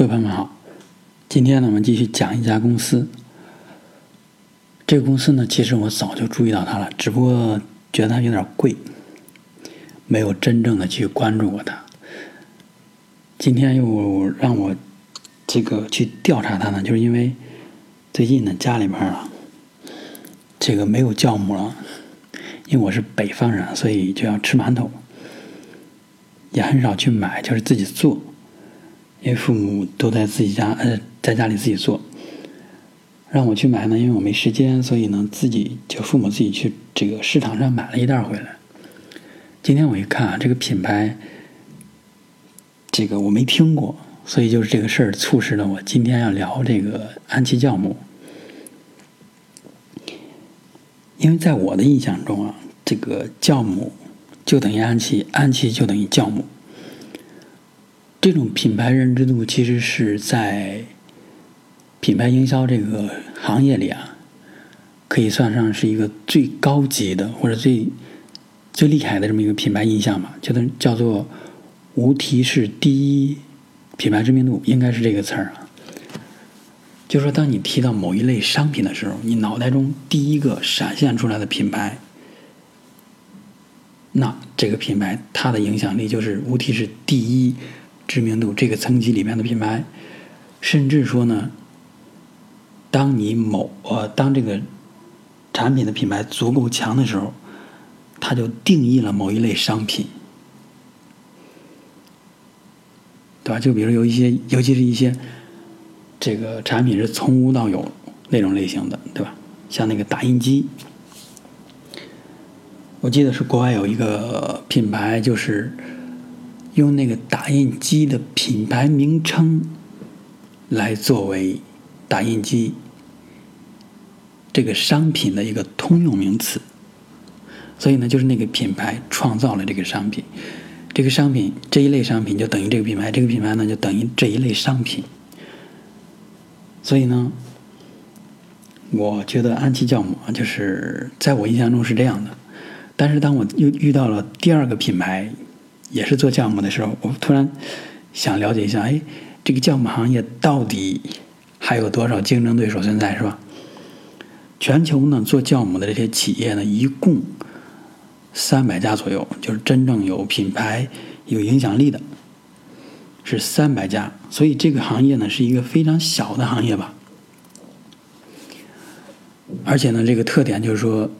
各位朋友们好，今天呢，我们继续讲一家公司。这个公司呢，其实我早就注意到它了，只不过觉得它有点贵，没有真正的去关注过它。今天又让我这个去调查它呢，就是因为最近呢，家里边啊，这个没有酵母了，因为我是北方人，所以就要吃馒头，也很少去买，就是自己做。因为父母都在自己家，呃，在家里自己做，让我去买呢，因为我没时间，所以呢，自己就父母自己去这个市场上买了一袋回来。今天我一看啊，这个品牌，这个我没听过，所以就是这个事儿促使了我今天要聊这个安琪酵母。因为在我的印象中啊，这个酵母就等于安琪，安琪就等于酵母。这种品牌认知度其实是在品牌营销这个行业里啊，可以算上是一个最高级的或者最最厉害的这么一个品牌印象吧，就能叫做无提示第一品牌知名度，应该是这个词儿啊。就说当你提到某一类商品的时候，你脑袋中第一个闪现出来的品牌，那这个品牌它的影响力就是无提示第一。知名度这个层级里面的品牌，甚至说呢，当你某呃当这个产品的品牌足够强的时候，它就定义了某一类商品，对吧？就比如有一些，尤其是一些这个产品是从无到有那种类型的，对吧？像那个打印机，我记得是国外有一个品牌，就是。用那个打印机的品牌名称来作为打印机这个商品的一个通用名词，所以呢，就是那个品牌创造了这个商品，这个商品这一类商品就等于这个品牌，这个品牌呢就等于这一类商品。所以呢，我觉得安琪酵母就是在我印象中是这样的，但是当我又遇到了第二个品牌。也是做酵母的时候，我突然想了解一下，哎，这个酵母行业到底还有多少竞争对手存在，是吧？全球呢做酵母的这些企业呢，一共三百家左右，就是真正有品牌、有影响力的，是三百家。所以这个行业呢是一个非常小的行业吧。而且呢，这个特点就是说，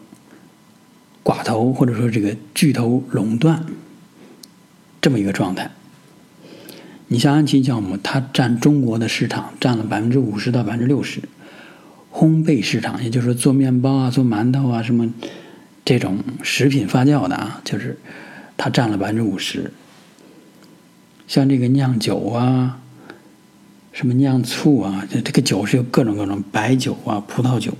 寡头或者说这个巨头垄断。这么一个状态，你像安琪酵母，它占中国的市场占了百分之五十到百分之六十，烘焙市场，也就是说做面包啊、做馒头啊什么这种食品发酵的啊，就是它占了百分之五十。像这个酿酒啊，什么酿醋啊，这这个酒是有各种各种白酒啊、葡萄酒，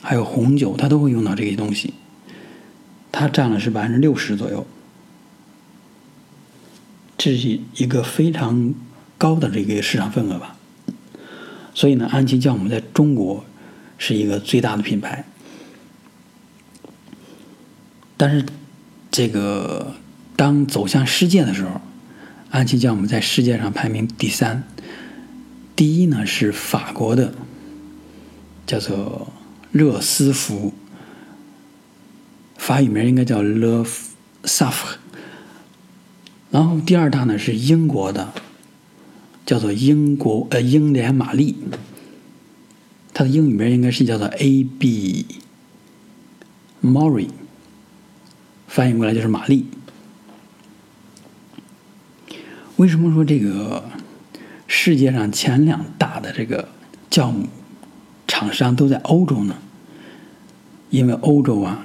还有红酒，它都会用到这些东西，它占了是百分之六十左右。是一个非常高的这个市场份额吧，所以呢，安琪酵母在中国是一个最大的品牌。但是，这个当走向世界的时候，安琪酵母在世界上排名第三，第一呢是法国的，叫做热斯福，法语名应该叫 Le s a f 然后第二大呢是英国的，叫做英国呃英联玛丽，它的英语名应该是叫做 A B Mori，翻译过来就是玛丽。为什么说这个世界上前两大的这个酵母厂商都在欧洲呢？因为欧洲啊，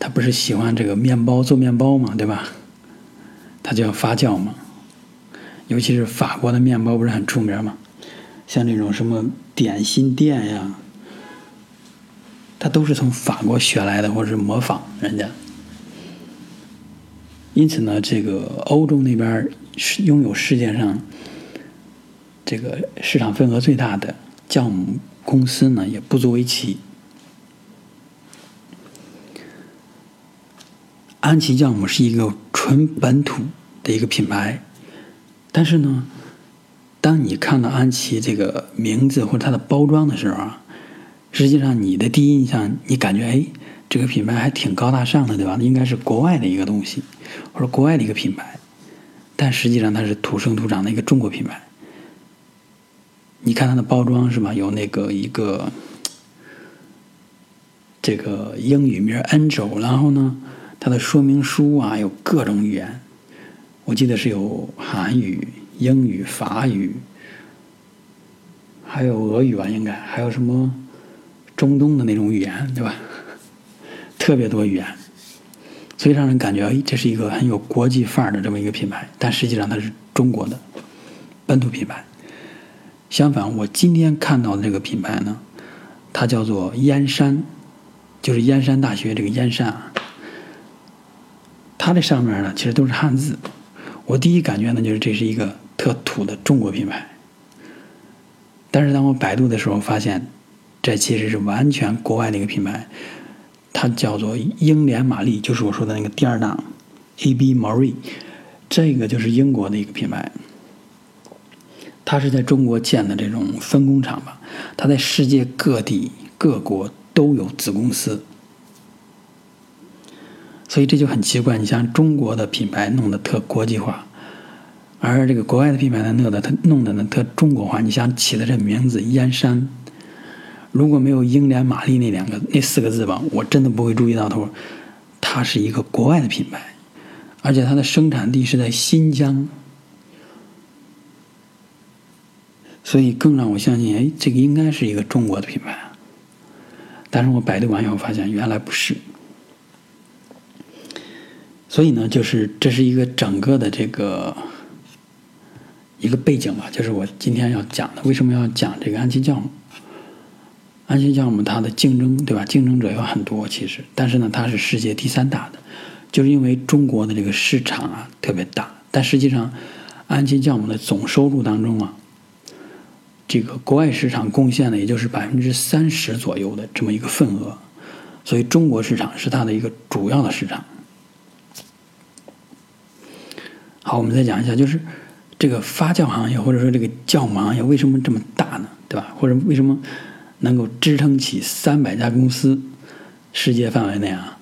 他不是喜欢这个面包做面包嘛，对吧？它就要发酵嘛，尤其是法国的面包不是很出名嘛，像这种什么点心店呀，它都是从法国学来的，或者是模仿人家。因此呢，这个欧洲那边是拥有世界上这个市场份额最大的酵母公司呢，也不足为奇。安琪酵母是一个纯本土的一个品牌，但是呢，当你看到安琪这个名字或者它的包装的时候啊，实际上你的第一印象，你感觉哎，这个品牌还挺高大上的，对吧？应该是国外的一个东西，或者国外的一个品牌，但实际上它是土生土长的一个中国品牌。你看它的包装是吧？有那个一个这个英语名 Angel，然后呢，它的说明书啊有各种语言，我记得是有韩语。英语、法语，还有俄语吧，应该还有什么中东的那种语言，对吧？特别多语言，所以让人感觉，哎，这是一个很有国际范儿的这么一个品牌。但实际上它是中国的本土品牌。相反，我今天看到的这个品牌呢，它叫做燕山，就是燕山大学这个燕山啊。它这上面呢，其实都是汉字。我第一感觉呢，就是这是一个。特土的中国品牌，但是当我百度的时候发现，这其实是完全国外的一个品牌，它叫做英联玛丽，就是我说的那个第二档，AB Marie，这个就是英国的一个品牌，它是在中国建的这种分工厂吧，它在世界各地各国都有子公司，所以这就很奇怪，你像中国的品牌弄得特国际化。而这个国外的品牌呢，弄的它弄的呢特中国化。你想起的这名字燕山，如果没有英联玛丽那两个那四个字吧，我真的不会注意到头。它是一个国外的品牌，而且它的生产地是在新疆，所以更让我相信，哎，这个应该是一个中国的品牌。但是我百度完以后发现，原来不是。所以呢，就是这是一个整个的这个。一个背景吧，就是我今天要讲的。为什么要讲这个安琪酵母？安琪酵母它的竞争，对吧？竞争者有很多，其实，但是呢，它是世界第三大的，就是因为中国的这个市场啊特别大。但实际上，安琪酵母的总收入当中啊，这个国外市场贡献的也就是百分之三十左右的这么一个份额，所以中国市场是它的一个主要的市场。好，我们再讲一下，就是。这个发酵行业或者说这个酵母行业为什么这么大呢？对吧？或者为什么能够支撑起三百家公司？世界范围内啊，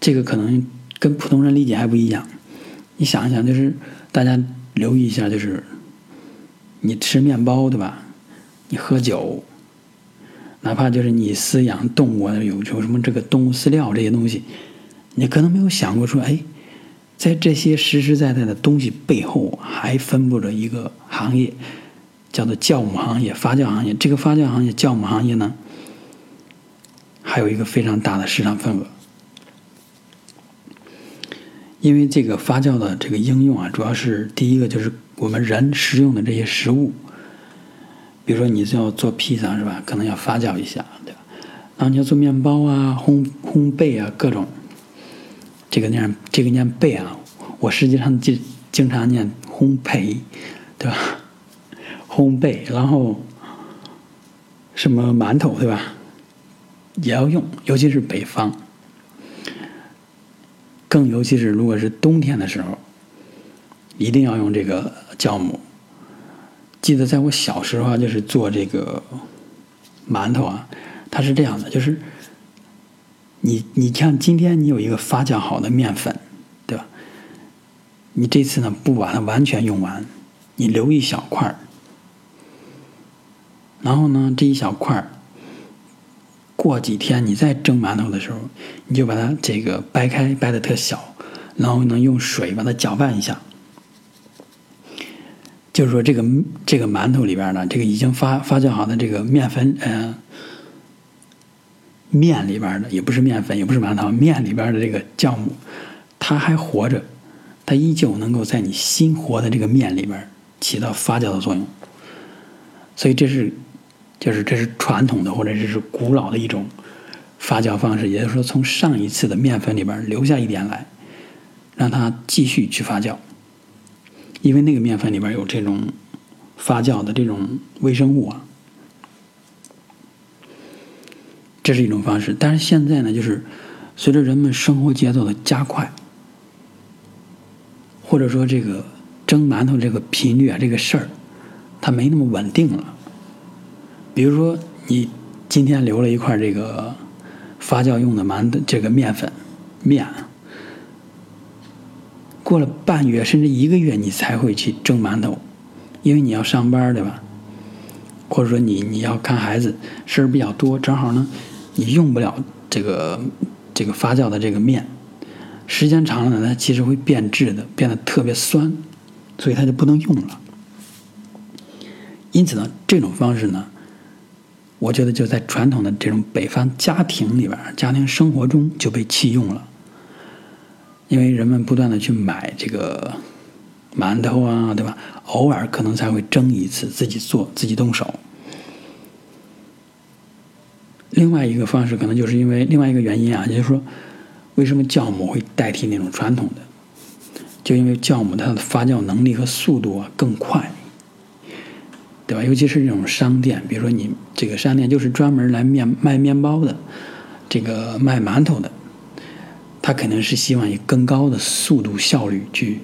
这个可能跟普通人理解还不一样。你想一想，就是大家留意一下，就是你吃面包对吧？你喝酒，哪怕就是你饲养动物有有什么这个动物饲料这些东西，你可能没有想过说，哎。在这些实实在在的东西背后，还分布着一个行业，叫做酵母行业、发酵行业。这个发酵行业、酵母行业呢，还有一个非常大的市场份额。因为这个发酵的这个应用啊，主要是第一个就是我们人食用的这些食物，比如说你是要做披萨是吧？可能要发酵一下，对吧？然后你要做面包啊、烘烘焙啊，各种。这个念这个念焙啊，我实际上经经常念烘焙，对吧？烘焙，然后什么馒头，对吧？也要用，尤其是北方，更尤其是如果是冬天的时候，一定要用这个酵母。记得在我小时候啊，就是做这个馒头啊，它是这样的，就是。你你像今天你有一个发酵好的面粉，对吧？你这次呢不把它完全用完，你留一小块儿，然后呢这一小块儿，过几天你再蒸馒头的时候，你就把它这个掰开，掰的特小，然后呢用水把它搅拌一下，就是说这个这个馒头里边呢，这个已经发发酵好的这个面粉，嗯。面里边的也不是面粉，也不是馒头，面里边的这个酵母，它还活着，它依旧能够在你新活的这个面里边起到发酵的作用。所以这是，就是这是传统的或者这是古老的一种发酵方式，也就是说从上一次的面粉里边留下一点来，让它继续去发酵，因为那个面粉里边有这种发酵的这种微生物啊。这是一种方式，但是现在呢，就是随着人们生活节奏的加快，或者说这个。蒸馒头这个频率啊，这个事儿，它没那么稳定了。比如说，你今天留了一块这个发酵用的馒头这个面粉面，过了半月甚至一个月，你才会去蒸馒头，因为你要上班，对吧？或者说你你要看孩子事儿比较多，正好呢，你用不了这个这个发酵的这个面，时间长了呢，它其实会变质的，变得特别酸，所以它就不能用了。因此呢，这种方式呢，我觉得就在传统的这种北方家庭里边，家庭生活中就被弃用了，因为人们不断的去买这个。馒头啊，对吧？偶尔可能才会蒸一次，自己做，自己动手。另外一个方式，可能就是因为另外一个原因啊，也就是说，为什么酵母会代替那种传统的？就因为酵母它的发酵能力和速度啊更快，对吧？尤其是这种商店，比如说你这个商店就是专门来面卖面包的，这个卖馒头的，他肯定是希望以更高的速度效率去。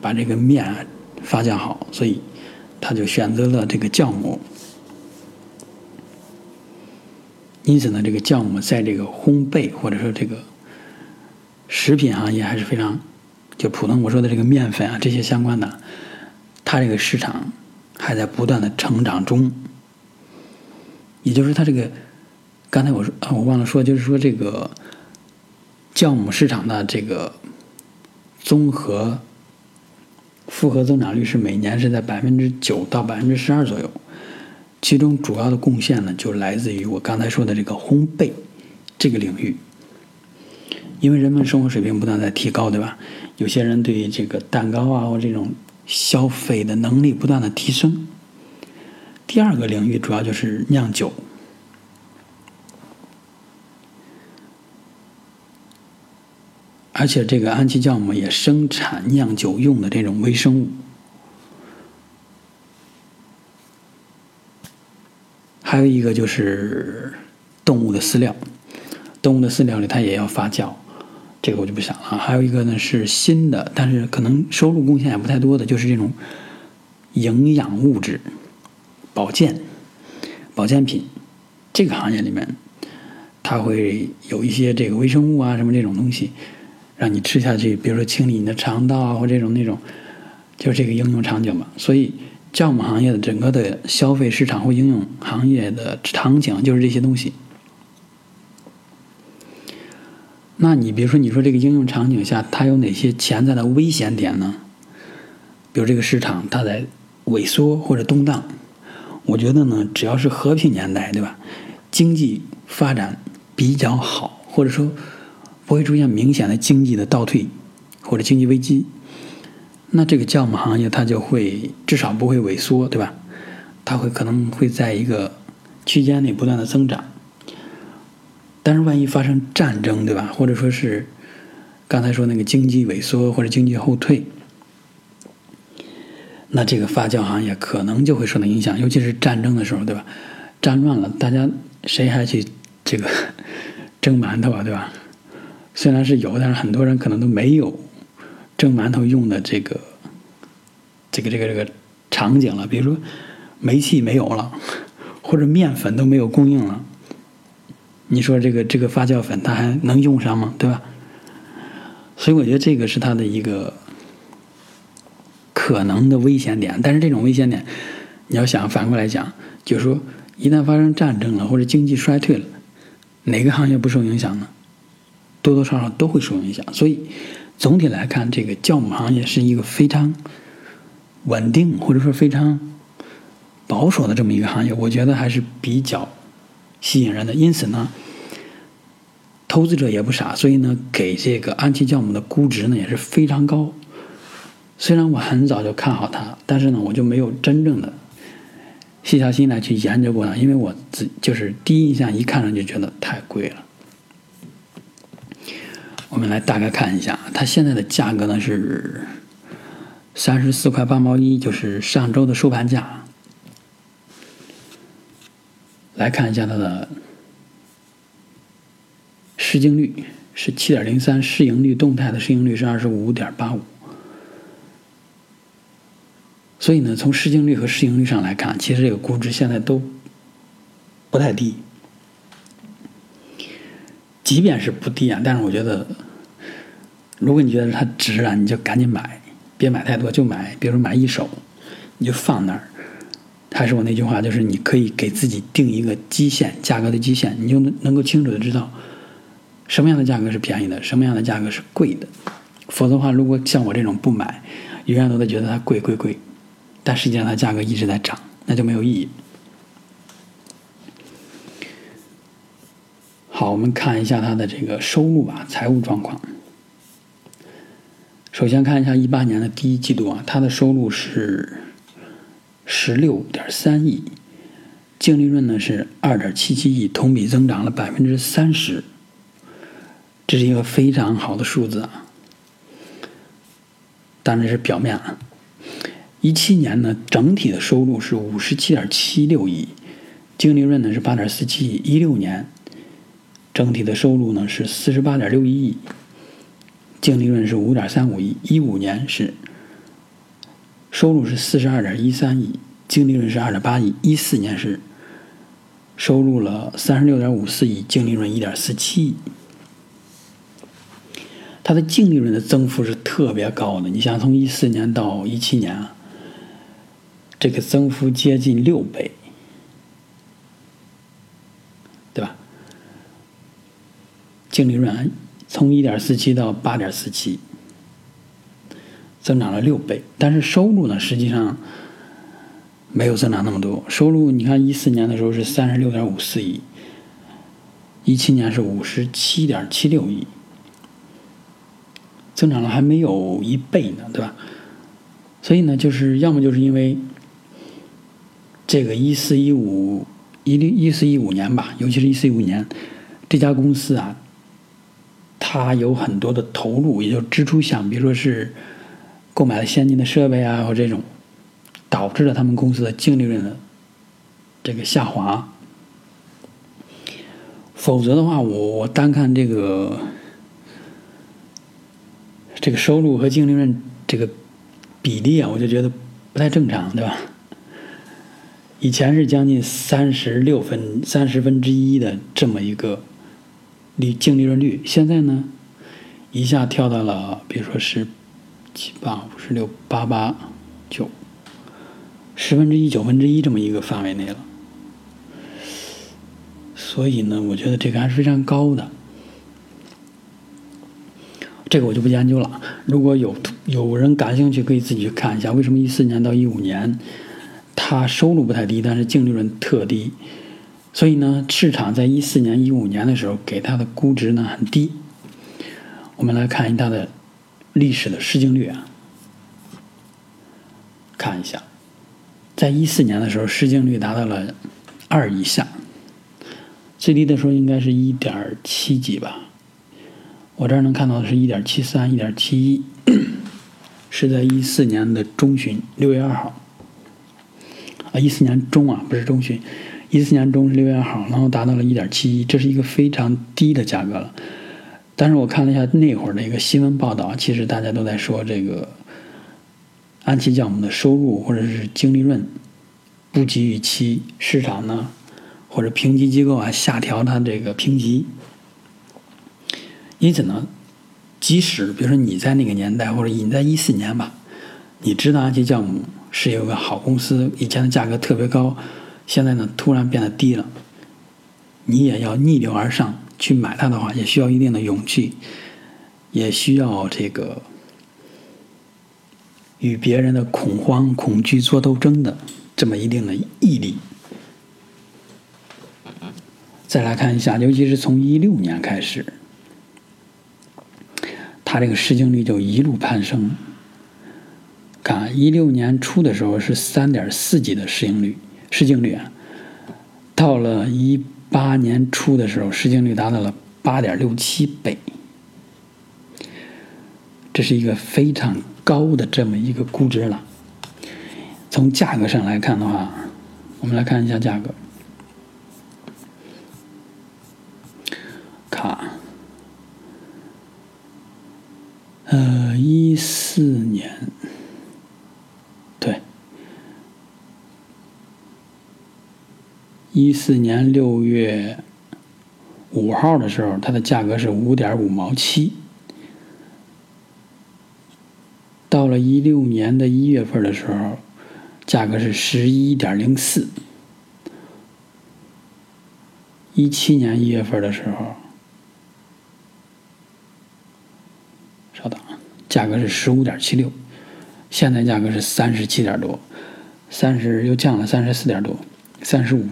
把这个面发酵好，所以他就选择了这个酵母。因此呢，这个酵母在这个烘焙或者说这个食品行业还是非常，就普通我说的这个面粉啊这些相关的，它这个市场还在不断的成长中。也就是它这个，刚才我说啊，我忘了说，就是说这个酵母市场的这个综合。复合增长率是每年是在百分之九到百分之十二左右，其中主要的贡献呢，就来自于我刚才说的这个烘焙这个领域。因为人们生活水平不断在提高，对吧？有些人对于这个蛋糕啊或这种消费的能力不断的提升。第二个领域主要就是酿酒。而且这个安琪酵母也生产酿酒用的这种微生物，还有一个就是动物的饲料，动物的饲料里它也要发酵，这个我就不想了。还有一个呢是新的，但是可能收入贡献也不太多的，就是这种营养物质、保健、保健品这个行业里面，它会有一些这个微生物啊什么这种东西。让你吃下去，比如说清理你的肠道啊，或这种那种，就是这个应用场景嘛。所以酵母行业的整个的消费市场或应用行业的场景就是这些东西。那你比如说，你说这个应用场景下它有哪些潜在的危险点呢？比如这个市场它在萎缩或者动荡，我觉得呢，只要是和平年代，对吧？经济发展比较好，或者说。不会出现明显的经济的倒退或者经济危机，那这个酵母行业它就会至少不会萎缩，对吧？它会可能会在一个区间内不断的增长。但是万一发生战争，对吧？或者说是刚才说那个经济萎缩或者经济后退，那这个发酵行业可能就会受到影响，尤其是战争的时候，对吧？战乱了，大家谁还去这个蒸馒头啊，对吧？虽然是有，但是很多人可能都没有蒸馒头用的这个这个这个这个场景了。比如说煤气没有了，或者面粉都没有供应了，你说这个这个发酵粉它还能用上吗？对吧？所以我觉得这个是它的一个可能的危险点。但是这种危险点，你要想反过来讲，就是说一旦发生战争了或者经济衰退了，哪个行业不受影响呢？多多少少都会受影响，所以总体来看，这个酵母行业是一个非常稳定或者说非常保守的这么一个行业，我觉得还是比较吸引人的。因此呢，投资者也不傻，所以呢，给这个安琪酵母的估值呢也是非常高。虽然我很早就看好它，但是呢，我就没有真正的细下心来去研究过它，因为我自就是第一印象一看上就觉得太贵了。我们来大概看一下，它现在的价格呢是三十四块八毛一，就是上周的收盘价。来看一下它的市净率是七点零三，市盈率动态的市盈率是二十五点八五。所以呢，从市净率和市盈率上来看，其实这个估值现在都不太低。即便是不低啊，但是我觉得，如果你觉得它值啊，你就赶紧买，别买太多，就买，比如说买一手，你就放那儿。还是我那句话，就是你可以给自己定一个基线，价格的基线，你就能能够清楚的知道什么样的价格是便宜的，什么样的价格是贵的。否则的话，如果像我这种不买，永远都在觉得它贵贵贵，但实际上它价格一直在涨，那就没有意义。好，我们看一下它的这个收入吧，财务状况。首先看一下一八年的第一季度啊，它的收入是。十六点三亿，净利润呢是二点七七亿，同比增长了百分之三十，这是一个非常好的数字啊。当然是表面啊。一七年呢，整体的收入是五十七点七六亿，净利润呢是八点四七亿。一六年，整体的收入呢是四十八点六一亿，净利润是五点三五亿。一五年是。收入是四十二点一三亿，净利润是二点八亿。一四年是收入了三十六点五四亿，净利润一点四七亿。它的净利润的增幅是特别高的，你想从一四年到一七年啊，这个增幅接近六倍，对吧？净利润从一点四七到八点四七。增长了六倍，但是收入呢，实际上没有增长那么多。收入你看，一四年的时候是三十六点五四亿，一七年是五十七点七六亿，增长了还没有一倍呢，对吧？所以呢，就是要么就是因为这个一四一五一六一四一五年吧，尤其是一四一五年，这家公司啊，它有很多的投入，也就支出项，比如说是。购买了先进的设备啊，或这种，导致了他们公司的净利润的这个下滑。否则的话，我我单看这个这个收入和净利润这个比例啊，我就觉得不太正常，对吧？以前是将近三十六分三十分之一的这么一个利净利润率，现在呢，一下跳到了，比如说十。七八五十六八八九，十分之一九分之一这么一个范围内了，所以呢，我觉得这个还是非常高的。这个我就不研究了。如果有有人感兴趣，可以自己去看一下，为什么一四年到一五年，它收入不太低，但是净利润特低。所以呢，市场在一四年、一五年的时候给它的估值呢很低。我们来看一下它的。历史的市净率啊，看一下，在一四年的时候，市净率达到了二以下，最低的时候应该是一点七几吧。我这儿能看到的是一点七三、一点七一，是在一四年的中旬，六月二号啊，一四年中啊，不是中旬，一四年中是六月二号，然后达到了一点七一，这是一个非常低的价格了。但是我看了一下那会儿的一个新闻报道，其实大家都在说这个安琪酵母的收入或者是净利润不及预期，市场呢或者评级机构啊下调它这个评级。因此呢，即使比如说你在那个年代或者你在一四年吧，你知道安琪酵母是有个好公司，以前的价格特别高，现在呢突然变得低了，你也要逆流而上。去买它的话，也需要一定的勇气，也需要这个与别人的恐慌、恐惧做斗争的这么一定的毅力。再来看一下，尤其是从一六年开始，它这个市净率就一路攀升。看一六年初的时候是三点四几的市盈率、市净率啊，到了一。八年初的时候，市净率达到了八点六七倍，这是一个非常高的这么一个估值了。从价格上来看的话，我们来看一下价格。卡，呃，一四年，对，一四年六月五号的时候，它的价格是五点五毛七。到了一六年的一月份的时候，价格是十一点零四。一七年一月份的时候，稍等，价格是十五点七六，现在价格是三十七点多，三十又降了三十四点多，三十五。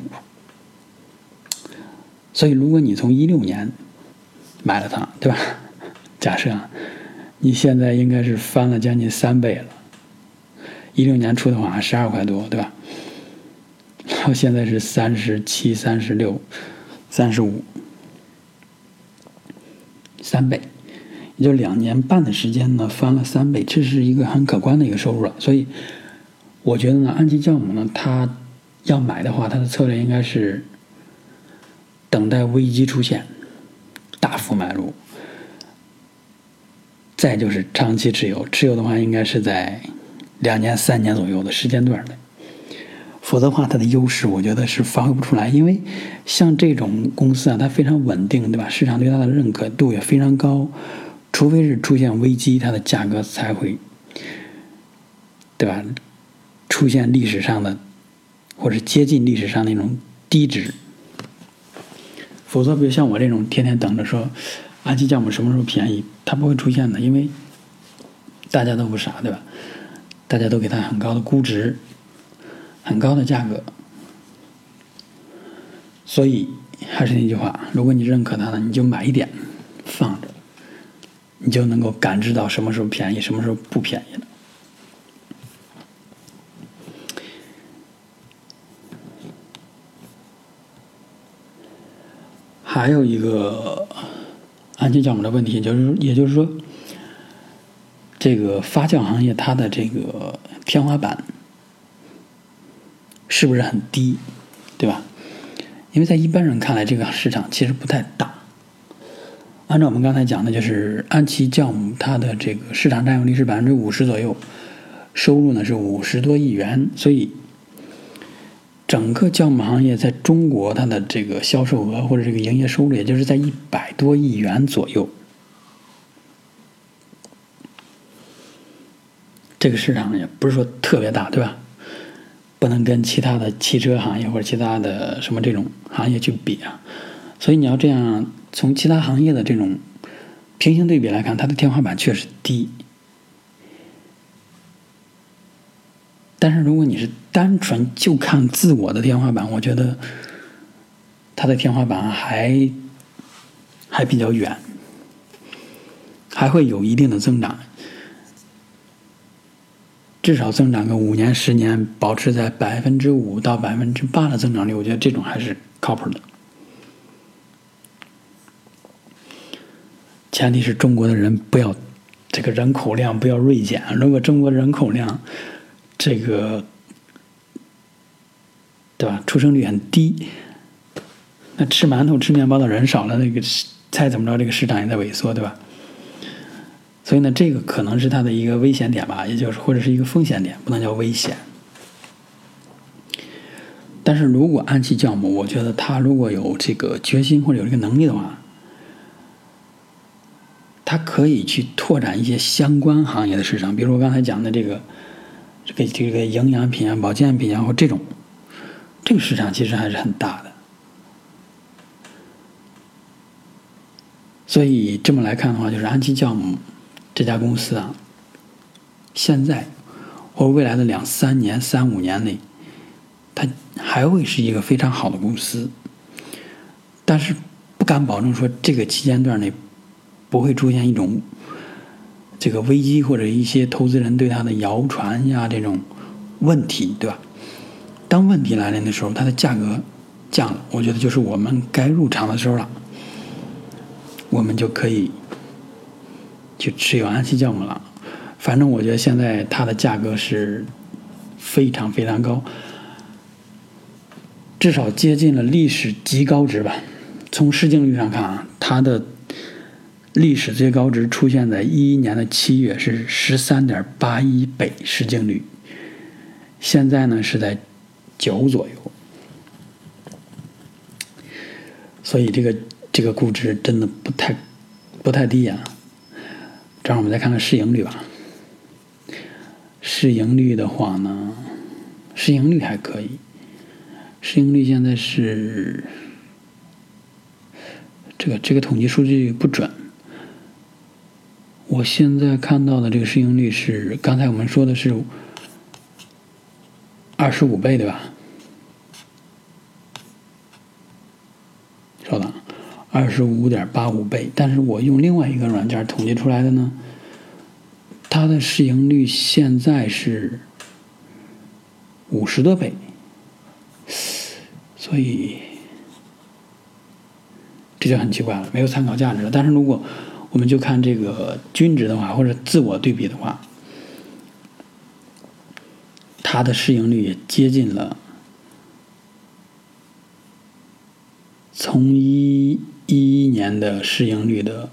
所以，如果你从一六年买了它，对吧？假设啊。你现在应该是翻了将近三倍了，一六年出的话十二块多，对吧？然后现在是三十七、三十六、三十五，三倍，也就两年半的时间呢，翻了三倍，这是一个很可观的一个收入了。所以，我觉得呢，安吉酵母呢，它要买的话，它的策略应该是等待危机出现，大幅买入。再就是长期持有，持有的话应该是在两年、三年左右的时间段内，否则的话，它的优势我觉得是发挥不出来。因为像这种公司啊，它非常稳定，对吧？市场对它的认可度也非常高，除非是出现危机，它的价格才会，对吧？出现历史上的或者接近历史上那种低值，否则，比如像我这种天天等着说。安琪酵母什么时候便宜？它不会出现的，因为大家都不傻，对吧？大家都给它很高的估值，很高的价格，所以还是那句话：如果你认可它了，你就买一点放着，你就能够感知到什么时候便宜，什么时候不便宜了。还有一个。安琪酵母的问题，就是也就是说，这个发酵行业它的这个天花板是不是很低，对吧？因为在一般人看来，这个市场其实不太大。按照我们刚才讲的，就是安琪酵母它的这个市场占有率是百分之五十左右，收入呢是五十多亿元，所以。整个酵母行业在中国，它的这个销售额或者这个营业收入，也就是在一百多亿元左右。这个市场也不是说特别大，对吧？不能跟其他的汽车行业或者其他的什么这种行业去比啊。所以你要这样从其他行业的这种平行对比来看，它的天花板确实低。但是如果你是单纯就看自我的天花板，我觉得它的天花板还还比较远，还会有一定的增长，至少增长个五年、十年，保持在百分之五到百分之八的增长率，我觉得这种还是靠谱的。前提是中国的人不要这个人口量不要锐减，如果中国人口量。这个，对吧？出生率很低，那吃馒头、吃面包的人少了，那个猜怎么着？这个市场也在萎缩，对吧？所以呢，这个可能是它的一个危险点吧，也就是或者是一个风险点，不能叫危险。但是如果安琪酵母，我觉得它如果有这个决心或者有这个能力的话，它可以去拓展一些相关行业的市场，比如我刚才讲的这个。这个这个营养品啊、保健品啊，或这种，这个市场其实还是很大的。所以这么来看的话，就是安琪酵母这家公司啊，现在或未来的两三年、三五年内，它还会是一个非常好的公司。但是不敢保证说这个期间段内不会出现一种。这个危机或者一些投资人对它的谣传呀，这种问题，对吧？当问题来临的时候，它的价格降了，我觉得就是我们该入场的时候了，我们就可以去持有安琪酵母了。反正我觉得现在它的价格是非常非常高，至少接近了历史极高值吧。从市净率上看啊，它的。历史最高值出现在一一年的七月，是十三点八一倍市净率。现在呢是在九左右。所以这个这个估值真的不太不太低啊。这样我们再看看市盈率吧。市盈率的话呢，市盈率还可以。市盈率现在是这个这个统计数据不准。我现在看到的这个市盈率是刚才我们说的是二十五倍，对吧？稍等，二十五点八五倍。但是我用另外一个软件统计出来的呢，它的市盈率现在是五十多倍。所以这就很奇怪了，没有参考价值了。但是如果我们就看这个均值的话，或者自我对比的话，它的市盈率也接近了从一一一年的市盈率的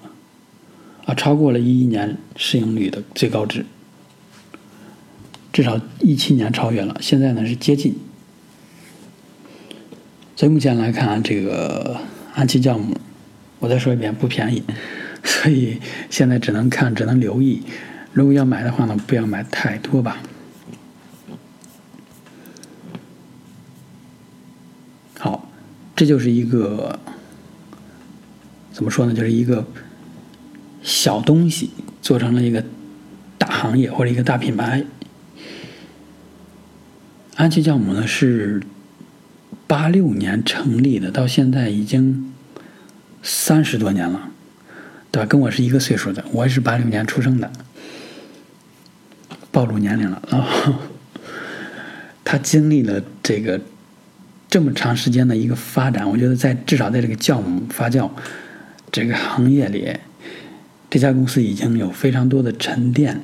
啊，超过了一一年市盈率的最高值，至少一七年超越了，现在呢是接近。所以目前来看，这个安琪酵母，我再说一遍，不便宜，所以现在只能看，只能留意。如果要买的话呢，不要买太多吧。好，这就是一个怎么说呢？就是一个小东西做成了一个大行业或者一个大品牌。安琪酵母呢是。八六年成立的，到现在已经三十多年了，对吧？跟我是一个岁数的，我也是八六年出生的，暴露年龄了。然 后他经历了这个这么长时间的一个发展，我觉得在至少在这个酵母发酵这个行业里，这家公司已经有非常多的沉淀，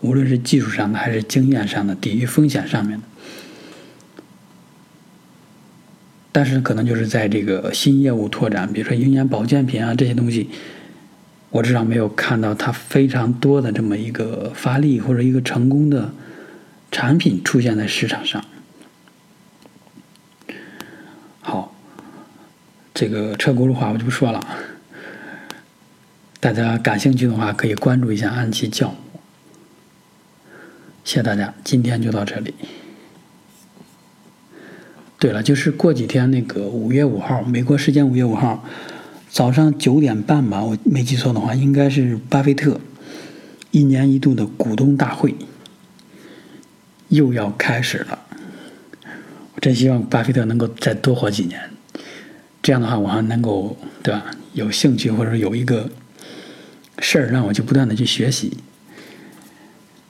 无论是技术上的还是经验上的，抵御风险上面的。但是可能就是在这个新业务拓展，比如说营养保健品啊这些东西，我至少没有看到它非常多的这么一个发力或者一个成功的产品出现在市场上。好，这个车轱辘话我就不说了，大家感兴趣的话可以关注一下安琪酵母。谢谢大家，今天就到这里。对了，就是过几天那个五月五号，美国时间五月五号早上九点半吧，我没记错的话，应该是巴菲特一年一度的股东大会又要开始了。我真希望巴菲特能够再多活几年，这样的话我还能够对吧？有兴趣或者有一个事儿让我去不断的去学习。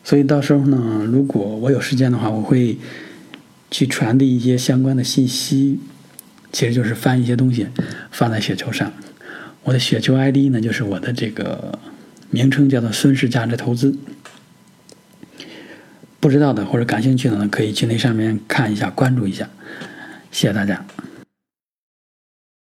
所以到时候呢，如果我有时间的话，我会。去传递一些相关的信息，其实就是翻一些东西放在雪球上。我的雪球 ID 呢，就是我的这个名称，叫做孙氏价值投资。不知道的或者感兴趣的呢，可以去那上面看一下，关注一下。谢谢大家。